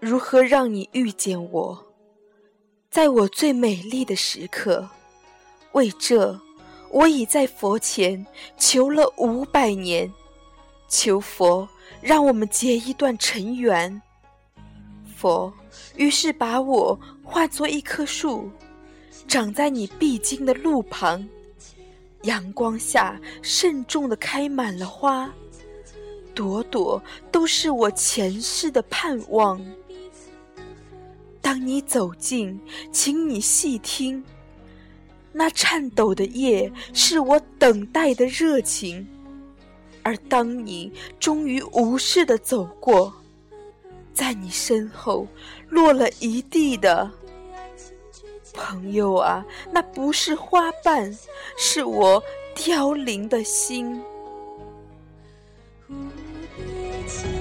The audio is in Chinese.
如何让你遇见我在我最美丽的时刻为这我已在佛前求了五百年求佛让我们结一段尘缘。佛于是把我化作一棵树长在你必经的路旁。阳光下慎重地开满了花，朵朵都是我前世的盼望。当你走近，请你细听。那颤抖的叶，是我等待的热情；而当你终于无视的走过，在你身后落了一地的朋友啊那不是花瓣是我凋零的心。蝴蝶